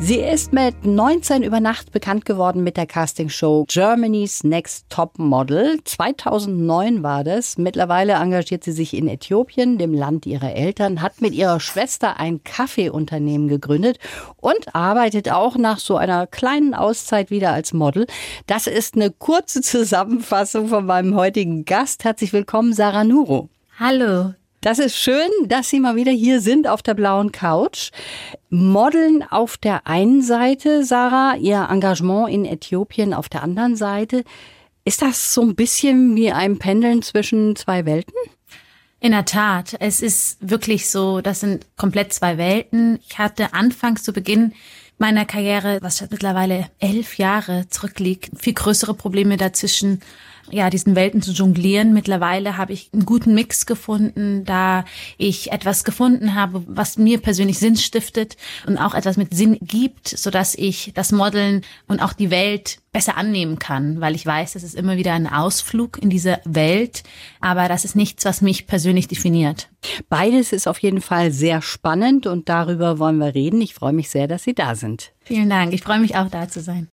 Sie ist mit 19 über Nacht bekannt geworden mit der Castingshow Germany's Next Top Model. 2009 war das. Mittlerweile engagiert sie sich in Äthiopien, dem Land ihrer Eltern, hat mit ihrer Schwester ein Kaffeeunternehmen gegründet und arbeitet auch nach so einer kleinen Auszeit wieder als Model. Das ist eine kurze Zusammenfassung von meinem heutigen Gast. Herzlich willkommen, Sarah Nuro. Hallo, das ist schön, dass Sie mal wieder hier sind auf der blauen Couch. Modeln auf der einen Seite, Sarah, Ihr Engagement in Äthiopien auf der anderen Seite. Ist das so ein bisschen wie ein Pendeln zwischen zwei Welten? In der Tat, es ist wirklich so, das sind komplett zwei Welten. Ich hatte anfangs zu Beginn meiner Karriere, was mittlerweile elf Jahre zurückliegt, viel größere Probleme dazwischen ja, diesen Welten zu jonglieren. Mittlerweile habe ich einen guten Mix gefunden, da ich etwas gefunden habe, was mir persönlich Sinn stiftet und auch etwas mit Sinn gibt, so dass ich das Modeln und auch die Welt besser annehmen kann, weil ich weiß, das ist immer wieder ein Ausflug in diese Welt, aber das ist nichts, was mich persönlich definiert. Beides ist auf jeden Fall sehr spannend und darüber wollen wir reden. Ich freue mich sehr, dass Sie da sind. Vielen Dank. Ich freue mich auch da zu sein.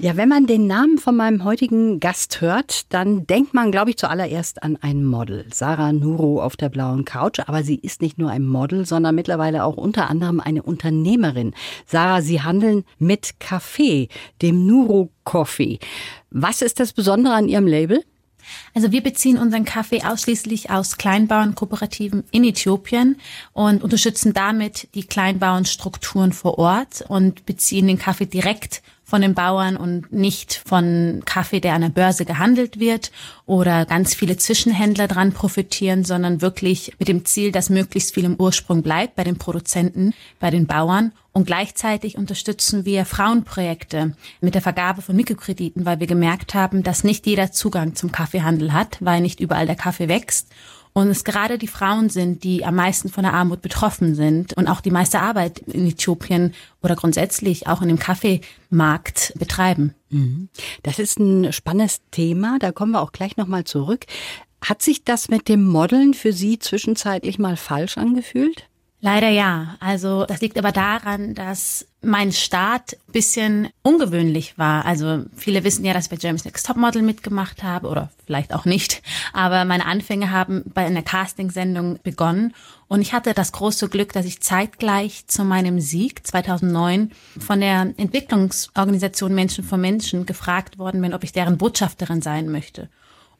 Ja, wenn man den Namen von meinem heutigen Gast hört, dann denkt man, glaube ich, zuallererst an ein Model. Sarah Nuro auf der blauen Couch. Aber sie ist nicht nur ein Model, sondern mittlerweile auch unter anderem eine Unternehmerin. Sarah, Sie handeln mit Kaffee, dem Nuro Coffee. Was ist das Besondere an Ihrem Label? Also wir beziehen unseren Kaffee ausschließlich aus Kleinbauernkooperativen in Äthiopien und unterstützen damit die Kleinbauernstrukturen vor Ort und beziehen den Kaffee direkt von den Bauern und nicht von Kaffee, der an der Börse gehandelt wird oder ganz viele Zwischenhändler dran profitieren, sondern wirklich mit dem Ziel, dass möglichst viel im Ursprung bleibt bei den Produzenten, bei den Bauern. Und gleichzeitig unterstützen wir Frauenprojekte mit der Vergabe von Mikrokrediten, weil wir gemerkt haben, dass nicht jeder Zugang zum Kaffeehandel hat, weil nicht überall der Kaffee wächst und es gerade die Frauen sind, die am meisten von der Armut betroffen sind und auch die meiste Arbeit in Äthiopien oder grundsätzlich auch in dem Kaffeemarkt betreiben. Mhm. Das ist ein spannendes Thema, da kommen wir auch gleich nochmal zurück. Hat sich das mit dem Modeln für Sie zwischenzeitlich mal falsch angefühlt? Leider ja. Also das liegt aber daran, dass mein Start bisschen ungewöhnlich war. Also viele wissen ja, dass ich bei Jeremy's Next Topmodel mitgemacht habe oder vielleicht auch nicht. Aber meine Anfänge haben bei einer Castingsendung begonnen und ich hatte das große Glück, dass ich zeitgleich zu meinem Sieg 2009 von der Entwicklungsorganisation Menschen für Menschen gefragt worden bin, ob ich deren Botschafterin sein möchte.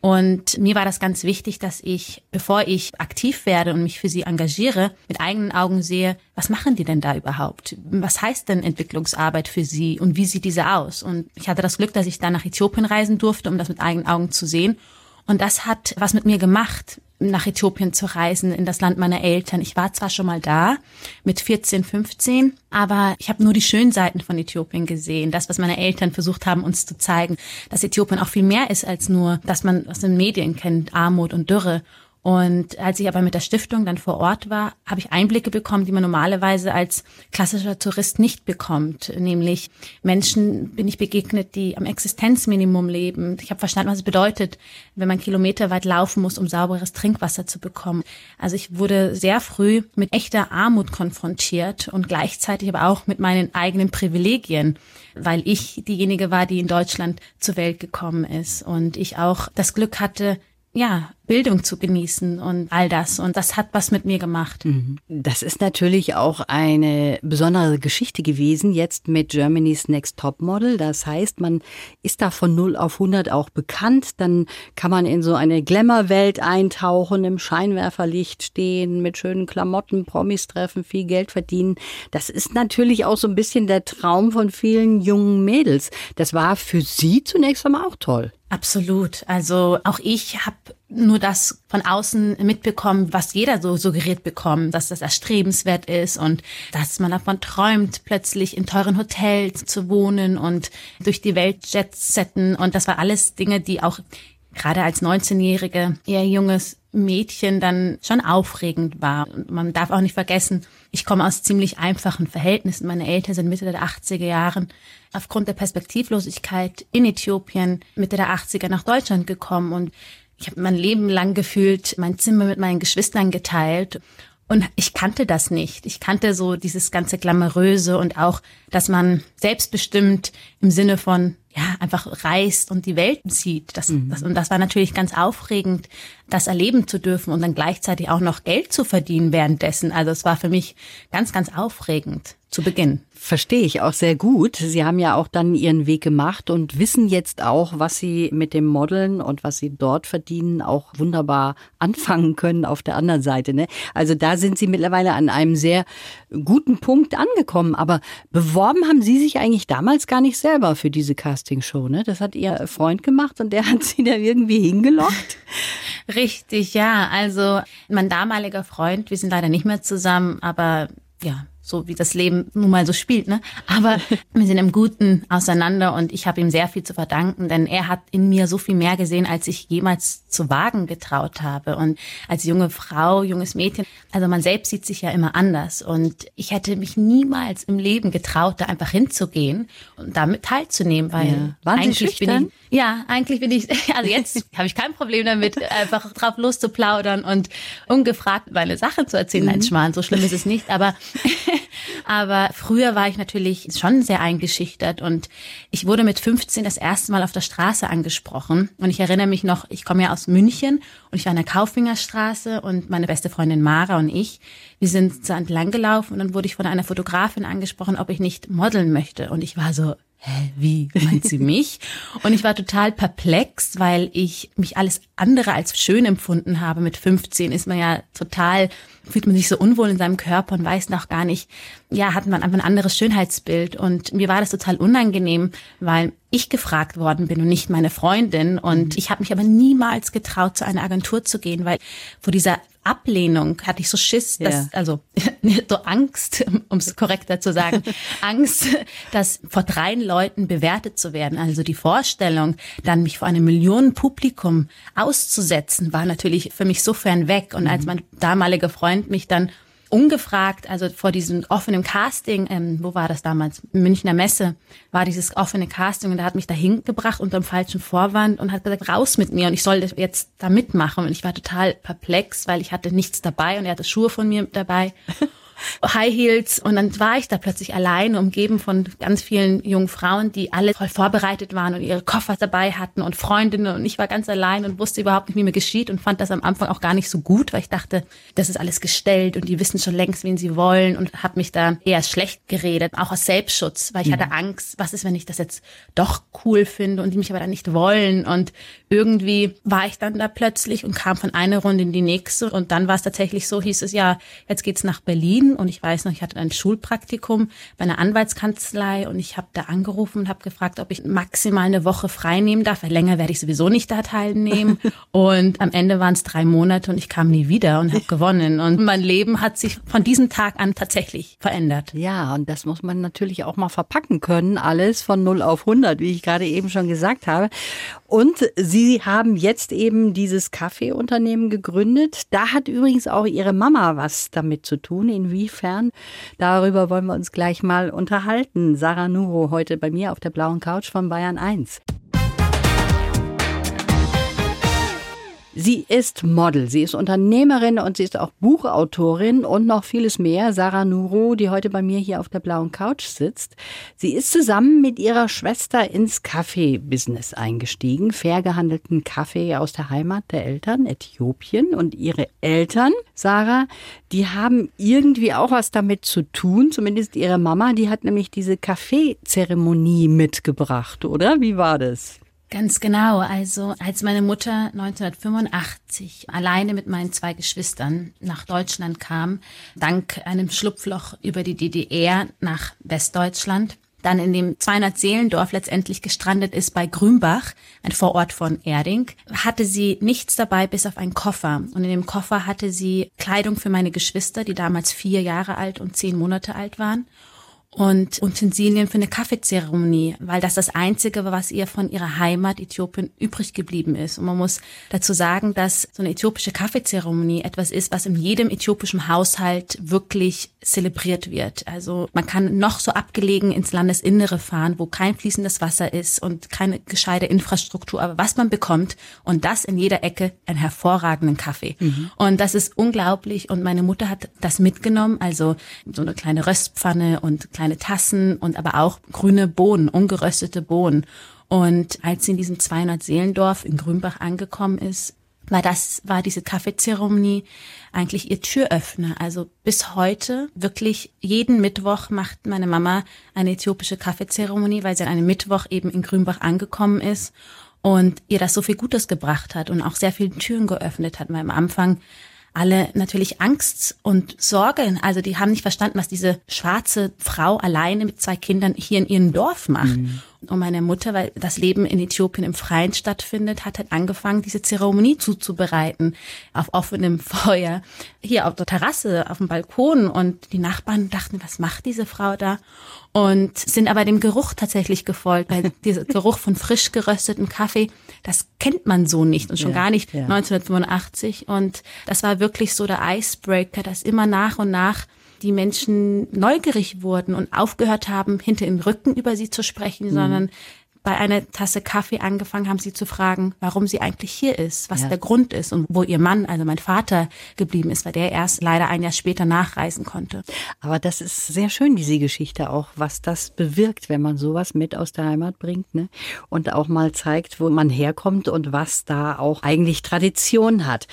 Und mir war das ganz wichtig, dass ich, bevor ich aktiv werde und mich für sie engagiere, mit eigenen Augen sehe, was machen die denn da überhaupt? Was heißt denn Entwicklungsarbeit für sie und wie sieht diese aus? Und ich hatte das Glück, dass ich da nach Äthiopien reisen durfte, um das mit eigenen Augen zu sehen. Und das hat was mit mir gemacht nach Äthiopien zu reisen, in das Land meiner Eltern. Ich war zwar schon mal da mit 14, 15, aber ich habe nur die schönen Seiten von Äthiopien gesehen. Das, was meine Eltern versucht haben, uns zu zeigen, dass Äthiopien auch viel mehr ist als nur, dass man aus den Medien kennt, Armut und Dürre. Und als ich aber mit der Stiftung dann vor Ort war, habe ich Einblicke bekommen, die man normalerweise als klassischer Tourist nicht bekommt. Nämlich Menschen bin ich begegnet, die am Existenzminimum leben. Ich habe verstanden, was es bedeutet, wenn man kilometerweit laufen muss, um sauberes Trinkwasser zu bekommen. Also ich wurde sehr früh mit echter Armut konfrontiert und gleichzeitig aber auch mit meinen eigenen Privilegien, weil ich diejenige war, die in Deutschland zur Welt gekommen ist und ich auch das Glück hatte, ja, Bildung zu genießen und all das. Und das hat was mit mir gemacht. Mhm. Das ist natürlich auch eine besondere Geschichte gewesen, jetzt mit Germany's Next Top Model. Das heißt, man ist da von 0 auf 100 auch bekannt. Dann kann man in so eine Glamour-Welt eintauchen, im Scheinwerferlicht stehen, mit schönen Klamotten, Promis treffen, viel Geld verdienen. Das ist natürlich auch so ein bisschen der Traum von vielen jungen Mädels. Das war für Sie zunächst einmal auch toll. Absolut. Also auch ich habe nur das von außen mitbekommen, was jeder so suggeriert bekommt, dass das erstrebenswert ist und dass man davon träumt, plötzlich in teuren Hotels zu wohnen und durch die Welt jet setten. Und das war alles Dinge, die auch gerade als 19-Jährige, eher junges Mädchen dann schon aufregend war. Und man darf auch nicht vergessen, ich komme aus ziemlich einfachen Verhältnissen. Meine Eltern sind Mitte der 80er Jahren aufgrund der Perspektivlosigkeit in Äthiopien Mitte der 80er nach Deutschland gekommen und ich habe mein Leben lang gefühlt mein Zimmer mit meinen Geschwistern geteilt und ich kannte das nicht. Ich kannte so dieses ganze Glamouröse und auch, dass man selbstbestimmt im Sinne von, ja, einfach reist und die Welt sieht. Das, mhm. das, und das war natürlich ganz aufregend, das erleben zu dürfen und dann gleichzeitig auch noch Geld zu verdienen währenddessen. Also es war für mich ganz, ganz aufregend zu Beginn. Verstehe ich auch sehr gut. Sie haben ja auch dann Ihren Weg gemacht und wissen jetzt auch, was Sie mit dem Modeln und was Sie dort verdienen, auch wunderbar anfangen können auf der anderen Seite. Ne? Also da sind Sie mittlerweile an einem sehr guten Punkt angekommen. Aber beworben haben Sie sich eigentlich damals gar nicht selber für diese Castingshow. Ne? Das hat Ihr Freund gemacht und der hat Sie da irgendwie hingelockt. Richtig, ja. Also mein damaliger Freund, wir sind leider nicht mehr zusammen, aber ja, so wie das Leben nun mal so spielt, ne? Aber wir sind im Guten auseinander und ich habe ihm sehr viel zu verdanken, denn er hat in mir so viel mehr gesehen, als ich jemals zu wagen getraut habe. Und als junge Frau, junges Mädchen, also man selbst sieht sich ja immer anders und ich hätte mich niemals im Leben getraut, da einfach hinzugehen und damit teilzunehmen, weil ja. Waren eigentlich bin ich ja, eigentlich bin ich also jetzt habe ich kein Problem damit einfach drauf loszuplaudern und ungefragt meine Sachen zu erzählen. Mhm. Nein, Schmarrn, so schlimm ist es nicht, aber aber früher war ich natürlich schon sehr eingeschüchtert und ich wurde mit 15 das erste Mal auf der Straße angesprochen. Und ich erinnere mich noch, ich komme ja aus München und ich war in der Kaufingerstraße und meine beste Freundin Mara und ich, wir sind so entlang gelaufen und dann wurde ich von einer Fotografin angesprochen, ob ich nicht modeln möchte. Und ich war so, hä, wie meint sie mich? Und ich war total perplex, weil ich mich alles andere als schön empfunden habe. Mit 15 ist man ja total, fühlt man sich so unwohl in seinem Körper und weiß noch gar nicht, ja, hat man einfach ein anderes Schönheitsbild. Und mir war das total unangenehm, weil ich gefragt worden bin und nicht meine Freundin. Und ich habe mich aber niemals getraut, zu einer Agentur zu gehen, weil vor dieser Ablehnung hatte ich so Schiss, dass, ja. also so Angst, um es korrekter zu sagen, Angst, dass vor drei Leuten bewertet zu werden. Also die Vorstellung, dann mich vor einem Millionenpublikum auszusetzen, war natürlich für mich so fern weg. Und als mhm. mein damaliger Freund mich dann ungefragt, also vor diesem offenen Casting, ähm, wo war das damals? Münchner Messe, war dieses offene Casting und er hat mich da hingebracht unter dem falschen Vorwand und hat gesagt, raus mit mir und ich sollte jetzt da mitmachen. Und ich war total perplex, weil ich hatte nichts dabei und er hatte Schuhe von mir dabei. High Heels. Und dann war ich da plötzlich alleine, umgeben von ganz vielen jungen Frauen, die alle voll vorbereitet waren und ihre Koffer dabei hatten und Freundinnen. Und ich war ganz allein und wusste überhaupt nicht, wie mir geschieht und fand das am Anfang auch gar nicht so gut, weil ich dachte, das ist alles gestellt und die wissen schon längst, wen sie wollen und habe mich da eher schlecht geredet, auch aus Selbstschutz, weil ich mhm. hatte Angst, was ist, wenn ich das jetzt doch cool finde und die mich aber dann nicht wollen? Und irgendwie war ich dann da plötzlich und kam von einer Runde in die nächste. Und dann war es tatsächlich so, hieß es ja, jetzt geht's nach Berlin und ich weiß noch, ich hatte ein Schulpraktikum bei einer Anwaltskanzlei und ich habe da angerufen und habe gefragt, ob ich maximal eine Woche frei nehmen darf, weil länger werde ich sowieso nicht da teilnehmen. und am Ende waren es drei Monate und ich kam nie wieder und habe gewonnen. Und mein Leben hat sich von diesem Tag an tatsächlich verändert. Ja, und das muss man natürlich auch mal verpacken können, alles von 0 auf 100, wie ich gerade eben schon gesagt habe. Und Sie haben jetzt eben dieses Kaffeeunternehmen gegründet. Da hat übrigens auch Ihre Mama was damit zu tun. Inwiefern? Darüber wollen wir uns gleich mal unterhalten. Sarah Nuro heute bei mir auf der blauen Couch von Bayern 1. Sie ist Model, sie ist Unternehmerin und sie ist auch Buchautorin und noch vieles mehr. Sarah Nuro, die heute bei mir hier auf der blauen Couch sitzt. Sie ist zusammen mit ihrer Schwester ins Kaffee-Business eingestiegen, fair gehandelten Kaffee aus der Heimat der Eltern, Äthiopien. Und ihre Eltern, Sarah, die haben irgendwie auch was damit zu tun, zumindest ihre Mama, die hat nämlich diese Kaffeezeremonie mitgebracht, oder? Wie war das? Ganz genau. Also als meine Mutter 1985 alleine mit meinen zwei Geschwistern nach Deutschland kam, dank einem Schlupfloch über die DDR nach Westdeutschland, dann in dem 200 Seelendorf letztendlich gestrandet ist bei Grünbach, ein Vorort von Erding, hatte sie nichts dabei bis auf einen Koffer. Und in dem Koffer hatte sie Kleidung für meine Geschwister, die damals vier Jahre alt und zehn Monate alt waren und Utensilien für eine Kaffeezeremonie, weil das das Einzige war, was ihr von ihrer Heimat Äthiopien übrig geblieben ist. Und man muss dazu sagen, dass so eine äthiopische Kaffeezeremonie etwas ist, was in jedem äthiopischen Haushalt wirklich zelebriert wird. Also man kann noch so abgelegen ins Landesinnere fahren, wo kein fließendes Wasser ist und keine gescheite Infrastruktur, aber was man bekommt und das in jeder Ecke einen hervorragenden Kaffee. Mhm. Und das ist unglaublich und meine Mutter hat das mitgenommen, also so eine kleine Röstpfanne und kleine Tassen und aber auch grüne Bohnen, ungeröstete Bohnen. Und als sie in diesem 200 Seelendorf in Grünbach angekommen ist, war das, war diese Kaffeezeremonie eigentlich ihr Türöffner. Also bis heute wirklich jeden Mittwoch macht meine Mama eine äthiopische Kaffeezeremonie, weil sie an einem Mittwoch eben in Grünbach angekommen ist und ihr das so viel Gutes gebracht hat und auch sehr viele Türen geöffnet hat. Weil am Anfang alle natürlich Angst und Sorge. Also die haben nicht verstanden, was diese schwarze Frau alleine mit zwei Kindern hier in ihrem Dorf macht. Mhm. Und meine Mutter, weil das Leben in Äthiopien im Freien stattfindet, hat halt angefangen, diese Zeremonie zuzubereiten auf offenem Feuer, hier auf der Terrasse, auf dem Balkon. Und die Nachbarn dachten, was macht diese Frau da? Und sind aber dem Geruch tatsächlich gefolgt, weil dieser Geruch von frisch geröstetem Kaffee, das kennt man so nicht und schon ja, gar nicht ja. 1985. Und das war wirklich so der Icebreaker, dass immer nach und nach die Menschen neugierig wurden und aufgehört haben, hinter dem Rücken über sie zu sprechen, mhm. sondern bei einer Tasse Kaffee angefangen haben, sie zu fragen, warum sie eigentlich hier ist, was ja. der Grund ist und wo ihr Mann, also mein Vater, geblieben ist, weil der erst leider ein Jahr später nachreisen konnte. Aber das ist sehr schön, diese Geschichte auch, was das bewirkt, wenn man sowas mit aus der Heimat bringt, ne? Und auch mal zeigt, wo man herkommt und was da auch eigentlich Tradition hat.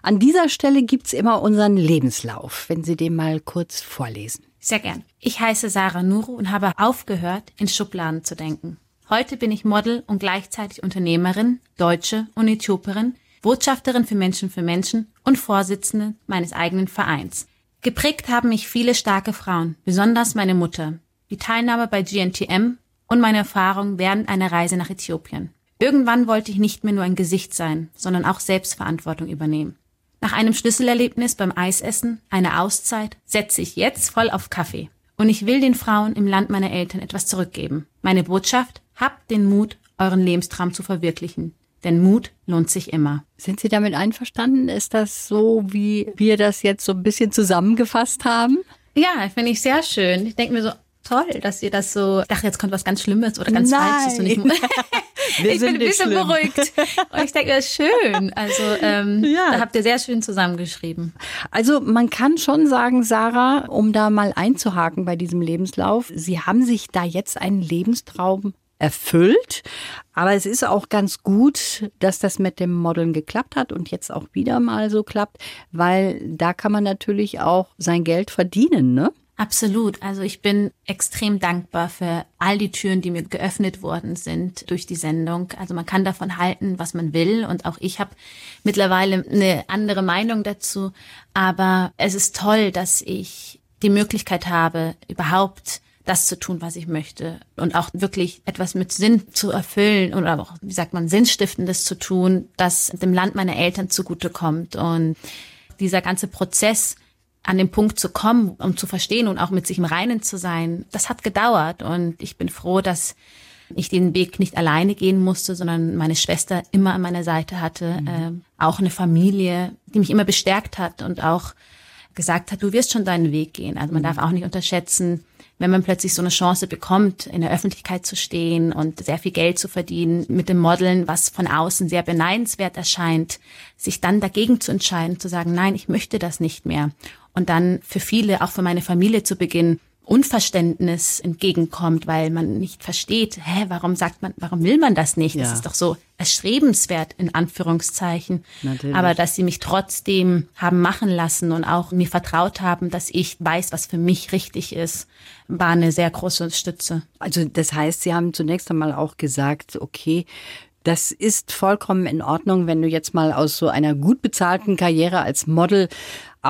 An dieser Stelle gibt's immer unseren Lebenslauf, wenn Sie den mal kurz vorlesen. Sehr gern. Ich heiße Sarah Nuru und habe aufgehört, in Schubladen zu denken. Heute bin ich Model und gleichzeitig Unternehmerin, Deutsche und Äthiopierin, Botschafterin für Menschen für Menschen und Vorsitzende meines eigenen Vereins. Geprägt haben mich viele starke Frauen, besonders meine Mutter, die Teilnahme bei GNTM und meine Erfahrung während einer Reise nach Äthiopien. Irgendwann wollte ich nicht mehr nur ein Gesicht sein, sondern auch Selbstverantwortung übernehmen. Nach einem Schlüsselerlebnis beim Eisessen, einer Auszeit, setze ich jetzt voll auf Kaffee. Und ich will den Frauen im Land meiner Eltern etwas zurückgeben. Meine Botschaft, habt den Mut, euren Lebenstraum zu verwirklichen. Denn Mut lohnt sich immer. Sind Sie damit einverstanden? Ist das so, wie wir das jetzt so ein bisschen zusammengefasst haben? Ja, finde ich sehr schön. Ich denke mir so, toll, dass ihr das so. Ich dachte, jetzt kommt was ganz Schlimmes oder ganz Nein. Falsches. Und ich, Wir ich bin ein bisschen schlimm. beruhigt. Und ich denke, das ist schön. Also ähm, ja. da habt ihr sehr schön zusammengeschrieben. Also man kann schon sagen, Sarah, um da mal einzuhaken bei diesem Lebenslauf, Sie haben sich da jetzt einen Lebenstraum erfüllt. Aber es ist auch ganz gut, dass das mit dem Modeln geklappt hat und jetzt auch wieder mal so klappt, weil da kann man natürlich auch sein Geld verdienen, ne? Absolut. Also ich bin extrem dankbar für all die Türen, die mir geöffnet worden sind durch die Sendung. Also man kann davon halten, was man will. Und auch ich habe mittlerweile eine andere Meinung dazu. Aber es ist toll, dass ich die Möglichkeit habe, überhaupt das zu tun, was ich möchte und auch wirklich etwas mit Sinn zu erfüllen oder auch, wie sagt man, Sinnstiftendes zu tun, das dem Land meiner Eltern zugutekommt. Und dieser ganze Prozess, an den Punkt zu kommen, um zu verstehen und auch mit sich im Reinen zu sein, das hat gedauert und ich bin froh, dass ich den Weg nicht alleine gehen musste, sondern meine Schwester immer an meiner Seite hatte, mhm. äh, auch eine Familie, die mich immer bestärkt hat und auch gesagt hat, du wirst schon deinen Weg gehen. Also man mhm. darf auch nicht unterschätzen, wenn man plötzlich so eine Chance bekommt, in der Öffentlichkeit zu stehen und sehr viel Geld zu verdienen mit dem Modeln, was von außen sehr beneidenswert erscheint, sich dann dagegen zu entscheiden, zu sagen, nein, ich möchte das nicht mehr. Und dann für viele, auch für meine Familie zu Beginn, Unverständnis entgegenkommt, weil man nicht versteht, hä, warum sagt man, warum will man das nicht? Ja. Das ist doch so erstrebenswert in Anführungszeichen. Natürlich. Aber dass sie mich trotzdem haben machen lassen und auch mir vertraut haben, dass ich weiß, was für mich richtig ist, war eine sehr große Stütze. Also das heißt, Sie haben zunächst einmal auch gesagt, okay, das ist vollkommen in Ordnung, wenn du jetzt mal aus so einer gut bezahlten Karriere als Model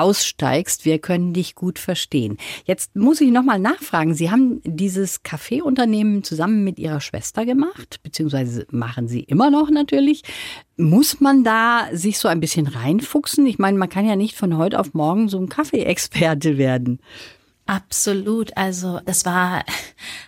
aussteigst. Wir können dich gut verstehen. Jetzt muss ich nochmal nachfragen. Sie haben dieses Kaffeeunternehmen zusammen mit Ihrer Schwester gemacht, beziehungsweise machen Sie immer noch natürlich. Muss man da sich so ein bisschen reinfuchsen? Ich meine, man kann ja nicht von heute auf morgen so ein Kaffeeexperte werden. Absolut. Also das war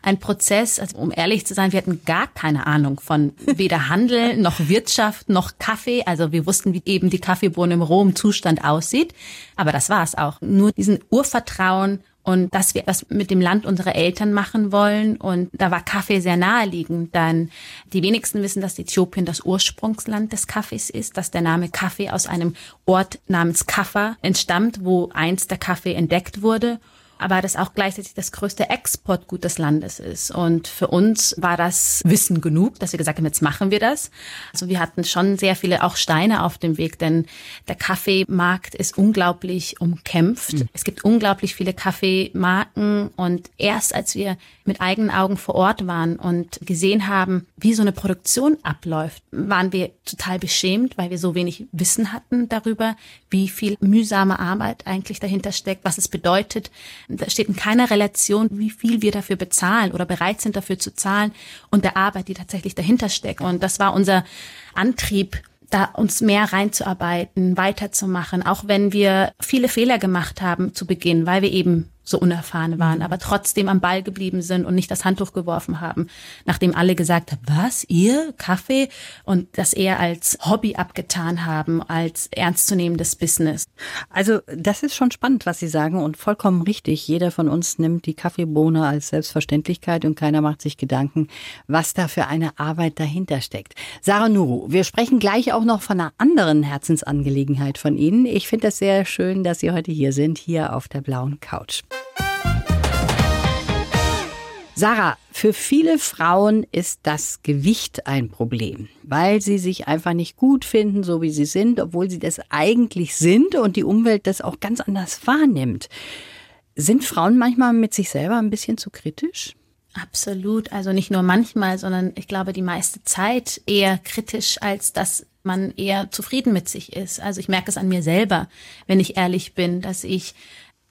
ein Prozess, also um ehrlich zu sein, wir hatten gar keine Ahnung von weder Handel noch Wirtschaft noch Kaffee. Also wir wussten, wie eben die Kaffeebohne im rohen Zustand aussieht. Aber das war es auch. Nur diesen Urvertrauen und dass wir was mit dem Land unserer Eltern machen wollen. Und da war Kaffee sehr naheliegend. Dann die wenigsten wissen, dass Äthiopien das Ursprungsland des Kaffees ist, dass der Name Kaffee aus einem Ort namens Kaffa entstammt, wo einst der Kaffee entdeckt wurde aber das auch gleichzeitig das größte Exportgut des Landes ist. Und für uns war das Wissen genug, dass wir gesagt haben, jetzt machen wir das. Also wir hatten schon sehr viele auch Steine auf dem Weg, denn der Kaffeemarkt ist unglaublich umkämpft. Mhm. Es gibt unglaublich viele Kaffeemarken und erst als wir mit eigenen Augen vor Ort waren und gesehen haben, wie so eine Produktion abläuft, waren wir total beschämt, weil wir so wenig Wissen hatten darüber, wie viel mühsame Arbeit eigentlich dahinter steckt, was es bedeutet, da steht in keiner Relation, wie viel wir dafür bezahlen oder bereit sind dafür zu zahlen und der Arbeit, die tatsächlich dahinter steckt. Und das war unser Antrieb, da uns mehr reinzuarbeiten, weiterzumachen, auch wenn wir viele Fehler gemacht haben zu Beginn, weil wir eben so unerfahren waren, mhm. aber trotzdem am Ball geblieben sind und nicht das Handtuch geworfen haben, nachdem alle gesagt haben, was, ihr Kaffee? Und das eher als Hobby abgetan haben, als ernstzunehmendes Business. Also das ist schon spannend, was Sie sagen und vollkommen richtig. Jeder von uns nimmt die Kaffeebohne als Selbstverständlichkeit und keiner macht sich Gedanken, was da für eine Arbeit dahinter steckt. Sarah Nuru, wir sprechen gleich auch noch von einer anderen Herzensangelegenheit von Ihnen. Ich finde das sehr schön, dass Sie heute hier sind, hier auf der blauen Couch. Sarah, für viele Frauen ist das Gewicht ein Problem, weil sie sich einfach nicht gut finden, so wie sie sind, obwohl sie das eigentlich sind und die Umwelt das auch ganz anders wahrnimmt. Sind Frauen manchmal mit sich selber ein bisschen zu kritisch? Absolut. Also nicht nur manchmal, sondern ich glaube die meiste Zeit eher kritisch, als dass man eher zufrieden mit sich ist. Also ich merke es an mir selber, wenn ich ehrlich bin, dass ich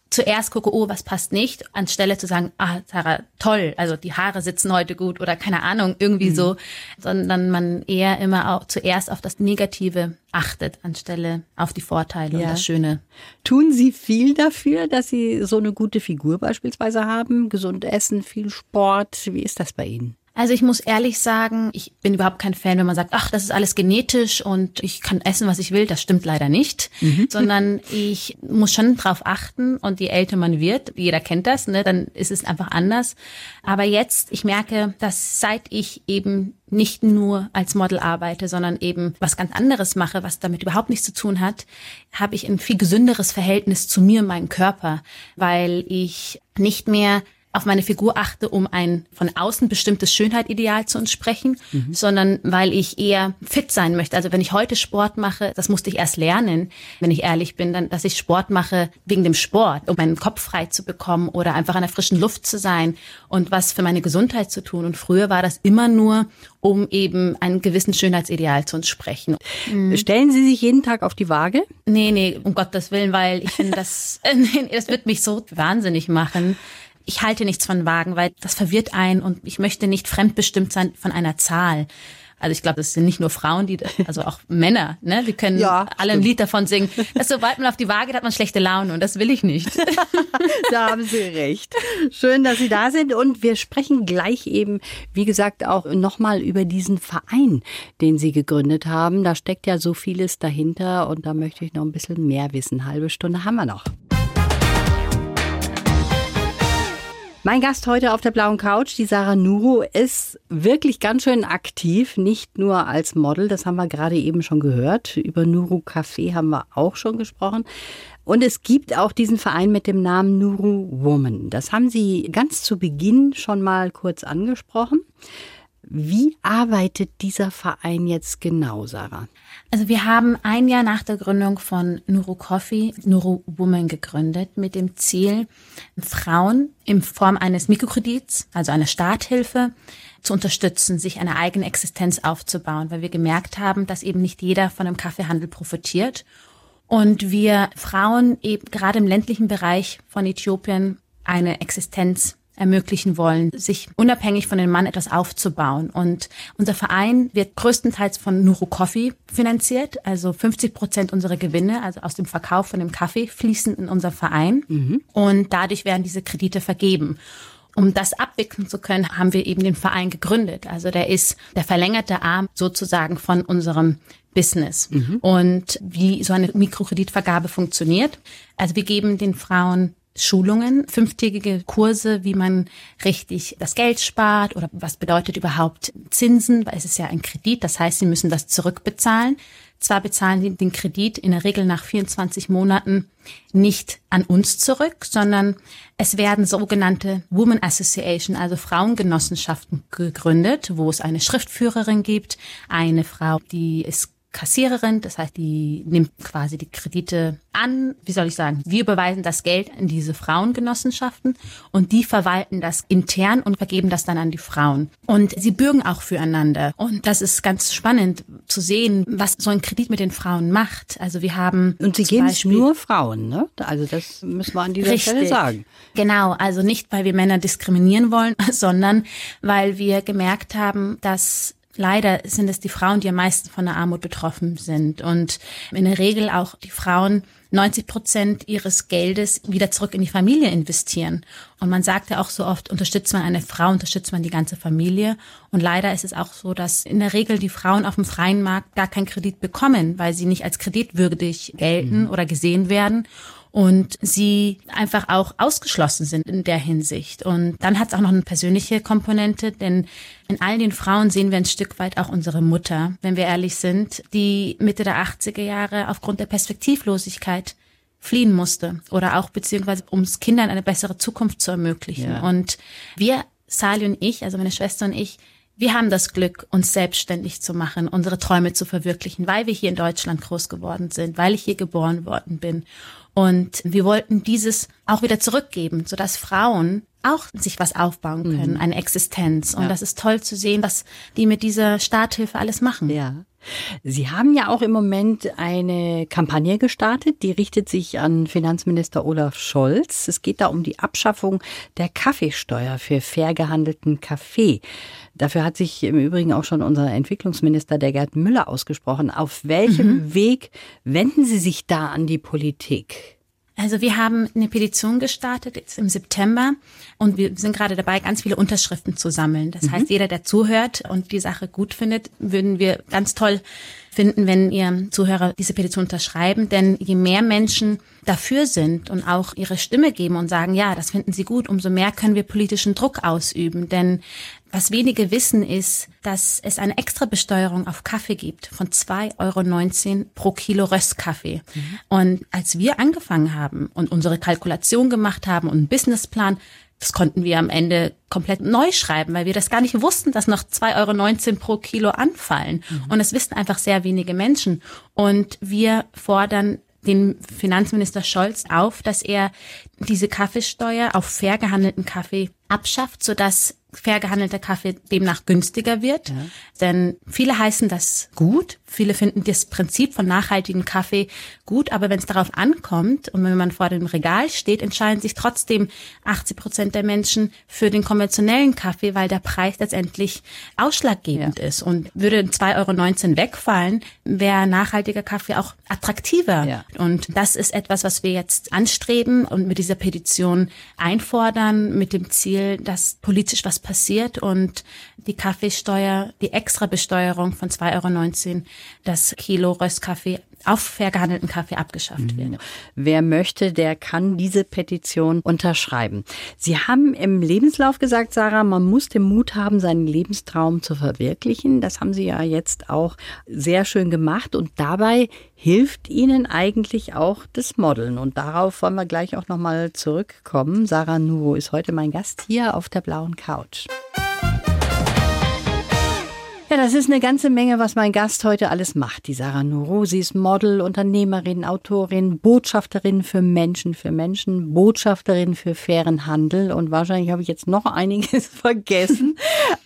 zuerst gucke, oh, was passt nicht, anstelle zu sagen, ah, Sarah, toll, also die Haare sitzen heute gut oder keine Ahnung, irgendwie mhm. so, sondern man eher immer auch zuerst auf das Negative achtet, anstelle auf die Vorteile ja. und das Schöne. Tun Sie viel dafür, dass Sie so eine gute Figur beispielsweise haben? Gesund essen, viel Sport? Wie ist das bei Ihnen? Also ich muss ehrlich sagen, ich bin überhaupt kein Fan, wenn man sagt, ach, das ist alles genetisch und ich kann essen, was ich will. Das stimmt leider nicht, mhm. sondern ich muss schon drauf achten und je älter man wird, jeder kennt das, ne, dann ist es einfach anders. Aber jetzt, ich merke, dass seit ich eben nicht nur als Model arbeite, sondern eben was ganz anderes mache, was damit überhaupt nichts zu tun hat, habe ich ein viel gesünderes Verhältnis zu mir und meinem Körper, weil ich nicht mehr auf meine Figur achte, um ein von außen bestimmtes Schönheitideal zu entsprechen, mhm. sondern weil ich eher fit sein möchte. Also wenn ich heute Sport mache, das musste ich erst lernen, wenn ich ehrlich bin, dann, dass ich Sport mache wegen dem Sport, um meinen Kopf frei zu bekommen oder einfach an der frischen Luft zu sein und was für meine Gesundheit zu tun. Und früher war das immer nur, um eben einen gewissen Schönheitsideal zu entsprechen. Mhm. Stellen Sie sich jeden Tag auf die Waage? Nee, nee, um Gottes Willen, weil ich finde, das, das wird mich so wahnsinnig machen ich halte nichts von Wagen, weil das verwirrt ein und ich möchte nicht fremdbestimmt sein von einer Zahl. Also ich glaube, das sind nicht nur Frauen, die, also auch Männer, ne? Wir können ja, alle ein Lied davon singen. Dass sobald man auf die Waage geht, hat man schlechte Laune und das will ich nicht. da haben Sie recht. Schön, dass Sie da sind und wir sprechen gleich eben, wie gesagt, auch nochmal über diesen Verein, den Sie gegründet haben. Da steckt ja so vieles dahinter und da möchte ich noch ein bisschen mehr wissen. Halbe Stunde haben wir noch. Mein Gast heute auf der blauen Couch, die Sarah Nuru, ist wirklich ganz schön aktiv, nicht nur als Model, das haben wir gerade eben schon gehört. Über Nuru Café haben wir auch schon gesprochen. Und es gibt auch diesen Verein mit dem Namen Nuru Woman. Das haben Sie ganz zu Beginn schon mal kurz angesprochen. Wie arbeitet dieser Verein jetzt genau, Sarah? Also wir haben ein Jahr nach der Gründung von Nuru Coffee Nuru Woman gegründet mit dem Ziel, Frauen in Form eines Mikrokredits, also einer Starthilfe, zu unterstützen, sich eine eigene Existenz aufzubauen, weil wir gemerkt haben, dass eben nicht jeder von dem Kaffeehandel profitiert und wir Frauen eben gerade im ländlichen Bereich von Äthiopien eine Existenz ermöglichen wollen, sich unabhängig von dem Mann etwas aufzubauen. Und unser Verein wird größtenteils von Nuru Coffee finanziert. Also 50 Prozent unserer Gewinne, also aus dem Verkauf von dem Kaffee, fließen in unser Verein. Mhm. Und dadurch werden diese Kredite vergeben. Um das abwickeln zu können, haben wir eben den Verein gegründet. Also der ist der verlängerte Arm sozusagen von unserem Business. Mhm. Und wie so eine Mikrokreditvergabe funktioniert. Also wir geben den Frauen Schulungen, fünftägige Kurse, wie man richtig das Geld spart oder was bedeutet überhaupt Zinsen, weil es ist ja ein Kredit, das heißt, sie müssen das zurückbezahlen. Zwar bezahlen sie den Kredit in der Regel nach 24 Monaten nicht an uns zurück, sondern es werden sogenannte Women Association, also Frauengenossenschaften gegründet, wo es eine Schriftführerin gibt, eine Frau, die ist Kassiererin, das heißt, die nimmt quasi die Kredite an. Wie soll ich sagen? Wir überweisen das Geld in diese Frauengenossenschaften und die verwalten das intern und vergeben das dann an die Frauen. Und sie bürgen auch füreinander. Und das ist ganz spannend zu sehen, was so ein Kredit mit den Frauen macht. Also wir haben und sie geben es nur Frauen, ne? Also das müssen wir an dieser richtig, Stelle sagen. Genau, also nicht, weil wir Männer diskriminieren wollen, sondern weil wir gemerkt haben, dass leider sind es die Frauen, die am meisten von der Armut betroffen sind und in der Regel auch die Frauen 90 Prozent ihres Geldes wieder zurück in die Familie investieren. Und man sagt ja auch so oft, unterstützt man eine Frau, unterstützt man die ganze Familie. Und leider ist es auch so, dass in der Regel die Frauen auf dem freien Markt gar keinen Kredit bekommen, weil sie nicht als kreditwürdig gelten mhm. oder gesehen werden und sie einfach auch ausgeschlossen sind in der Hinsicht. Und dann hat es auch noch eine persönliche Komponente, denn in all den Frauen sehen wir ein Stück weit auch unsere Mutter, wenn wir ehrlich sind, die Mitte der 80er Jahre aufgrund der Perspektivlosigkeit fliehen musste oder auch beziehungsweise um es Kindern eine bessere Zukunft zu ermöglichen. Ja. Und wir, Sali und ich, also meine Schwester und ich, wir haben das Glück, uns selbstständig zu machen, unsere Träume zu verwirklichen, weil wir hier in Deutschland groß geworden sind, weil ich hier geboren worden bin. Und wir wollten dieses auch wieder zurückgeben, sodass Frauen auch sich was aufbauen können, mhm. eine Existenz. Und ja. das ist toll zu sehen, was die mit dieser Starthilfe alles machen. Ja. Sie haben ja auch im Moment eine Kampagne gestartet, die richtet sich an Finanzminister Olaf Scholz. Es geht da um die Abschaffung der Kaffeesteuer für fair gehandelten Kaffee. Dafür hat sich im Übrigen auch schon unser Entwicklungsminister, der Gerd Müller, ausgesprochen. Auf welchem mhm. Weg wenden Sie sich da an die Politik? Also wir haben eine Petition gestartet jetzt im September und wir sind gerade dabei, ganz viele Unterschriften zu sammeln. Das mhm. heißt, jeder, der zuhört und die Sache gut findet, würden wir ganz toll finden, wenn ihr Zuhörer diese Petition unterschreiben. Denn je mehr Menschen dafür sind und auch ihre Stimme geben und sagen, ja, das finden sie gut, umso mehr können wir politischen Druck ausüben. Denn was wenige wissen ist, dass es eine extra Besteuerung auf Kaffee gibt von 2,19 Euro pro Kilo Röstkaffee. Mhm. Und als wir angefangen haben und unsere Kalkulation gemacht haben und einen Businessplan, das konnten wir am Ende komplett neu schreiben, weil wir das gar nicht wussten, dass noch 2,19 Euro pro Kilo anfallen. Mhm. Und es wissen einfach sehr wenige Menschen. Und wir fordern den Finanzminister Scholz auf, dass er diese Kaffeesteuer auf fair gehandelten Kaffee abschafft, sodass fair gehandelter Kaffee demnach günstiger wird. Ja. Denn viele heißen das gut. Viele finden das Prinzip von nachhaltigem Kaffee gut. Aber wenn es darauf ankommt und wenn man vor dem Regal steht, entscheiden sich trotzdem 80 Prozent der Menschen für den konventionellen Kaffee, weil der Preis letztendlich ausschlaggebend ja. ist. Und würde 2,19 Euro wegfallen, wäre nachhaltiger Kaffee auch attraktiver. Ja. Und das ist etwas, was wir jetzt anstreben und mit dieser Petition einfordern, mit dem Ziel, dass politisch was passiert und die Kaffeesteuer, die Extrabesteuerung von 2,19 Euro das Kilo Röstkaffee auf fair gehandelten Kaffee abgeschafft mhm. wird. Wer möchte, der kann diese Petition unterschreiben. Sie haben im Lebenslauf gesagt, Sarah, man muss den Mut haben, seinen Lebenstraum zu verwirklichen. Das haben Sie ja jetzt auch sehr schön gemacht und dabei hilft Ihnen eigentlich auch das Modeln. Und darauf wollen wir gleich auch nochmal zurückkommen. Sarah Nuro ist heute mein Gast hier auf der blauen Couch. Ja, das ist eine ganze Menge, was mein Gast heute alles macht. Die Sarah Nuro, sie ist Model, Unternehmerin, Autorin, Botschafterin für Menschen, für Menschen, Botschafterin für fairen Handel und wahrscheinlich habe ich jetzt noch einiges vergessen.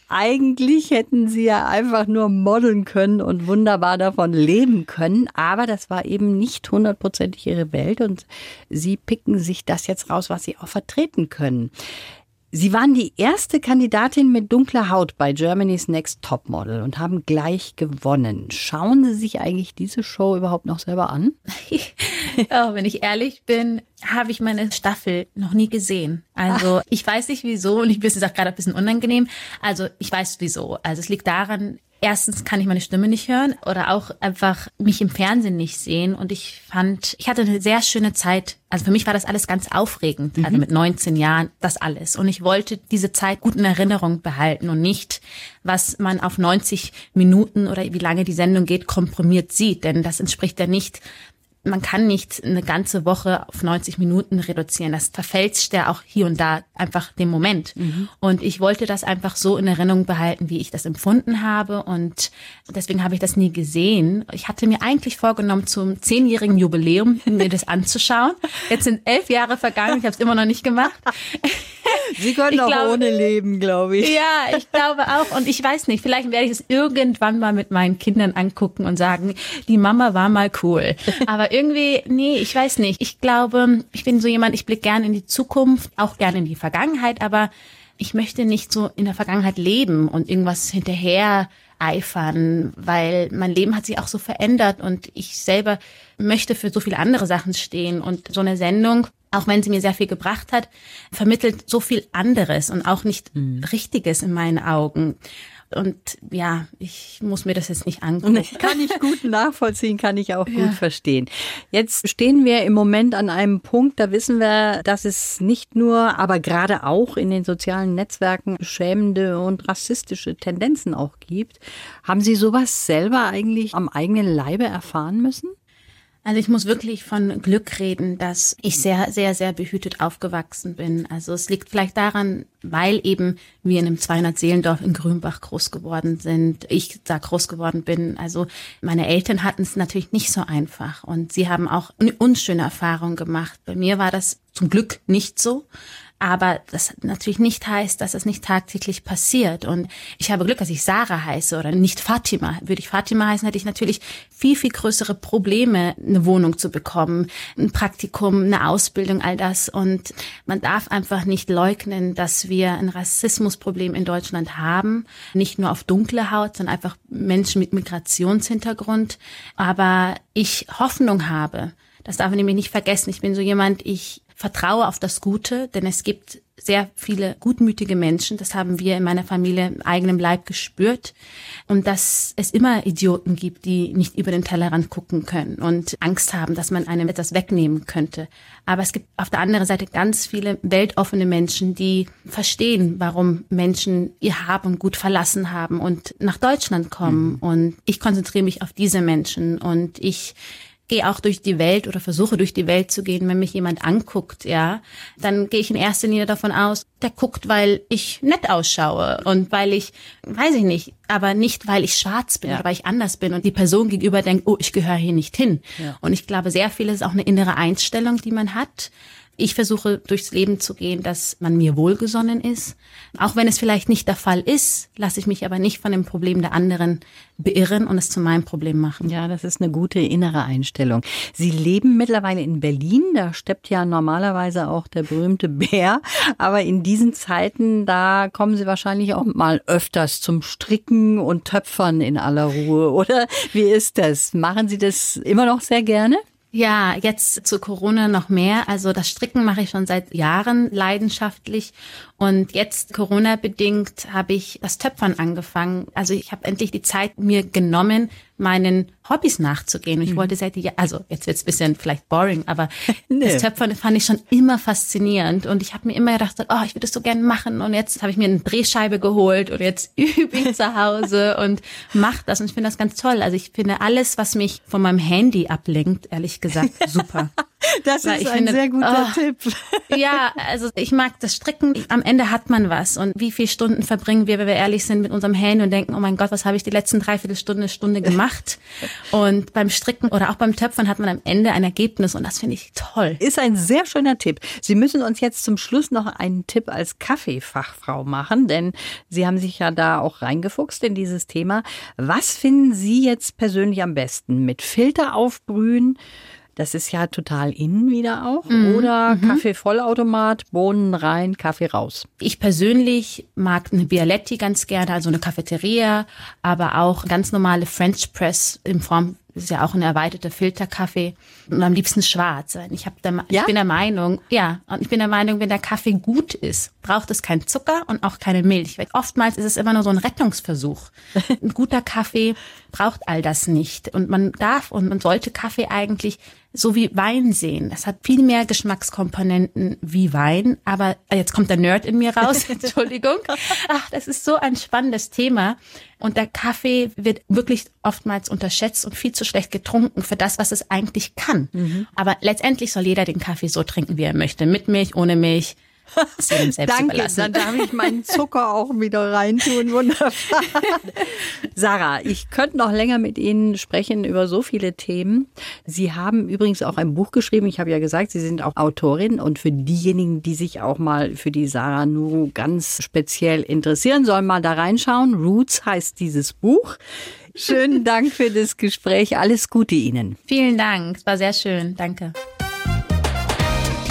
Eigentlich hätten sie ja einfach nur modeln können und wunderbar davon leben können, aber das war eben nicht hundertprozentig ihre Welt und sie picken sich das jetzt raus, was sie auch vertreten können. Sie waren die erste Kandidatin mit dunkler Haut bei Germany's Next Topmodel und haben gleich gewonnen. Schauen Sie sich eigentlich diese Show überhaupt noch selber an? oh, wenn ich ehrlich bin, habe ich meine Staffel noch nie gesehen. Also Ach. ich weiß nicht wieso und ich bin es auch gerade ein bisschen unangenehm. Also ich weiß wieso. Also es liegt daran, erstens kann ich meine Stimme nicht hören oder auch einfach mich im Fernsehen nicht sehen. Und ich fand, ich hatte eine sehr schöne Zeit. Also für mich war das alles ganz aufregend. Mhm. Also mit 19 Jahren, das alles. Und ich wollte diese Zeit gut in Erinnerung behalten und nicht, was man auf 90 Minuten oder wie lange die Sendung geht, komprimiert sieht. Denn das entspricht ja nicht man kann nicht eine ganze Woche auf 90 Minuten reduzieren. Das verfälscht ja auch hier und da einfach den Moment. Mhm. Und ich wollte das einfach so in Erinnerung behalten, wie ich das empfunden habe. Und deswegen habe ich das nie gesehen. Ich hatte mir eigentlich vorgenommen, zum zehnjährigen Jubiläum mir das anzuschauen. Jetzt sind elf Jahre vergangen, ich habe es immer noch nicht gemacht. Sie können ich auch glaube, ohne leben, glaube ich. Ja, ich glaube auch. Und ich weiß nicht, vielleicht werde ich es irgendwann mal mit meinen Kindern angucken und sagen, die Mama war mal cool. Aber irgendwie, nee, ich weiß nicht. Ich glaube, ich bin so jemand, ich blicke gerne in die Zukunft, auch gerne in die Vergangenheit, aber ich möchte nicht so in der Vergangenheit leben und irgendwas hinterher eifern, weil mein Leben hat sich auch so verändert und ich selber möchte für so viele andere Sachen stehen und so eine Sendung auch wenn sie mir sehr viel gebracht hat, vermittelt so viel anderes und auch nicht mhm. Richtiges in meinen Augen. Und ja, ich muss mir das jetzt nicht angucken. Kann ich gut nachvollziehen, kann ich auch ja. gut verstehen. Jetzt stehen wir im Moment an einem Punkt, da wissen wir, dass es nicht nur, aber gerade auch in den sozialen Netzwerken schämende und rassistische Tendenzen auch gibt. Haben Sie sowas selber eigentlich am eigenen Leibe erfahren müssen? Also ich muss wirklich von Glück reden, dass ich sehr, sehr, sehr behütet aufgewachsen bin. Also es liegt vielleicht daran, weil eben wir in einem 200-Seelendorf in Grünbach groß geworden sind, ich da groß geworden bin. Also meine Eltern hatten es natürlich nicht so einfach und sie haben auch eine unschöne Erfahrung gemacht. Bei mir war das zum Glück nicht so. Aber das natürlich nicht heißt, dass es nicht tagtäglich passiert. Und ich habe Glück, dass ich Sarah heiße oder nicht Fatima. Würde ich Fatima heißen, hätte ich natürlich viel, viel größere Probleme, eine Wohnung zu bekommen, ein Praktikum, eine Ausbildung, all das. Und man darf einfach nicht leugnen, dass wir ein Rassismusproblem in Deutschland haben. Nicht nur auf dunkle Haut, sondern einfach Menschen mit Migrationshintergrund. Aber ich Hoffnung habe, das darf man nämlich nicht vergessen. Ich bin so jemand, ich vertraue auf das Gute, denn es gibt sehr viele gutmütige Menschen. Das haben wir in meiner Familie im eigenen Leib gespürt. Und dass es immer Idioten gibt, die nicht über den Tellerrand gucken können und Angst haben, dass man einem etwas wegnehmen könnte. Aber es gibt auf der anderen Seite ganz viele weltoffene Menschen, die verstehen, warum Menschen ihr Hab und Gut verlassen haben und nach Deutschland kommen. Mhm. Und ich konzentriere mich auf diese Menschen und ich gehe auch durch die Welt oder versuche durch die Welt zu gehen, wenn mich jemand anguckt, ja, dann gehe ich in erster Linie davon aus, der guckt, weil ich nett ausschaue und weil ich, weiß ich nicht, aber nicht, weil ich schwarz bin ja. oder weil ich anders bin und die Person gegenüber denkt, oh, ich gehöre hier nicht hin. Ja. Und ich glaube, sehr viel ist auch eine innere Einstellung, die man hat. Ich versuche durchs Leben zu gehen, dass man mir wohlgesonnen ist. Auch wenn es vielleicht nicht der Fall ist, lasse ich mich aber nicht von dem Problem der anderen beirren und es zu meinem Problem machen. Ja, das ist eine gute innere Einstellung. Sie leben mittlerweile in Berlin. Da steppt ja normalerweise auch der berühmte Bär. Aber in diesen Zeiten, da kommen Sie wahrscheinlich auch mal öfters zum Stricken und Töpfern in aller Ruhe. Oder wie ist das? Machen Sie das immer noch sehr gerne? Ja, jetzt zu Corona noch mehr. Also das Stricken mache ich schon seit Jahren leidenschaftlich und jetzt Corona bedingt habe ich das Töpfern angefangen. Also ich habe endlich die Zeit mir genommen, meinen Hobbys nachzugehen. Und ich mhm. wollte seit also jetzt wird's bisschen vielleicht boring, aber nee. das Töpfern fand ich schon immer faszinierend. Und ich habe mir immer gedacht, oh, ich würde das so gern machen. Und jetzt habe ich mir eine Drehscheibe geholt und jetzt übe ich zu Hause und mach das. Und ich finde das ganz toll. Also ich finde alles, was mich von meinem Handy ablenkt, ehrlich gesagt, super. Das Weil ist ein finde, sehr guter oh, Tipp. Ja, also ich mag das Stricken. Am Ende hat man was. Und wie viele Stunden verbringen wir, wenn wir ehrlich sind, mit unserem Handy und denken, oh mein Gott, was habe ich die letzten dreiviertel Stunde, Stunde gemacht? Und beim Stricken oder auch beim Töpfern hat man am Ende ein Ergebnis und das finde ich toll. Ist ein sehr schöner Tipp. Sie müssen uns jetzt zum Schluss noch einen Tipp als Kaffeefachfrau machen, denn Sie haben sich ja da auch reingefuchst in dieses Thema. Was finden Sie jetzt persönlich am besten? Mit Filter aufbrühen? Das ist ja total innen wieder auch. Mhm. Oder mhm. Kaffeevollautomat, Bohnen rein, Kaffee raus. Ich persönlich mag eine Bialetti ganz gerne, also eine Cafeteria, aber auch ganz normale French Press in Form das ist ja auch ein erweiterter Filterkaffee und am liebsten schwarz. Ich, hab der, ja? ich bin der Meinung, ja, und ich bin der Meinung, wenn der Kaffee gut ist, braucht es keinen Zucker und auch keine Milch. Weil oftmals ist es immer nur so ein Rettungsversuch. Ein guter Kaffee braucht all das nicht. Und man darf und man sollte Kaffee eigentlich so wie Wein sehen. Das hat viel mehr Geschmackskomponenten wie Wein. Aber äh, jetzt kommt der Nerd in mir raus. Entschuldigung. Ach, das ist so ein spannendes Thema. Und der Kaffee wird wirklich oftmals unterschätzt und viel zu schlecht getrunken für das, was es eigentlich kann. Mhm. Aber letztendlich soll jeder den Kaffee so trinken, wie er möchte. Mit Milch, ohne Milch. Danke, dann darf ich meinen Zucker auch wieder reintun. Wunderbar. Sarah, ich könnte noch länger mit Ihnen sprechen über so viele Themen. Sie haben übrigens auch ein Buch geschrieben. Ich habe ja gesagt, Sie sind auch Autorin. Und für diejenigen, die sich auch mal für die Sarah Nuru ganz speziell interessieren, sollen mal da reinschauen. Roots heißt dieses Buch. Schönen Dank für das Gespräch. Alles Gute Ihnen. Vielen Dank. Es war sehr schön. Danke.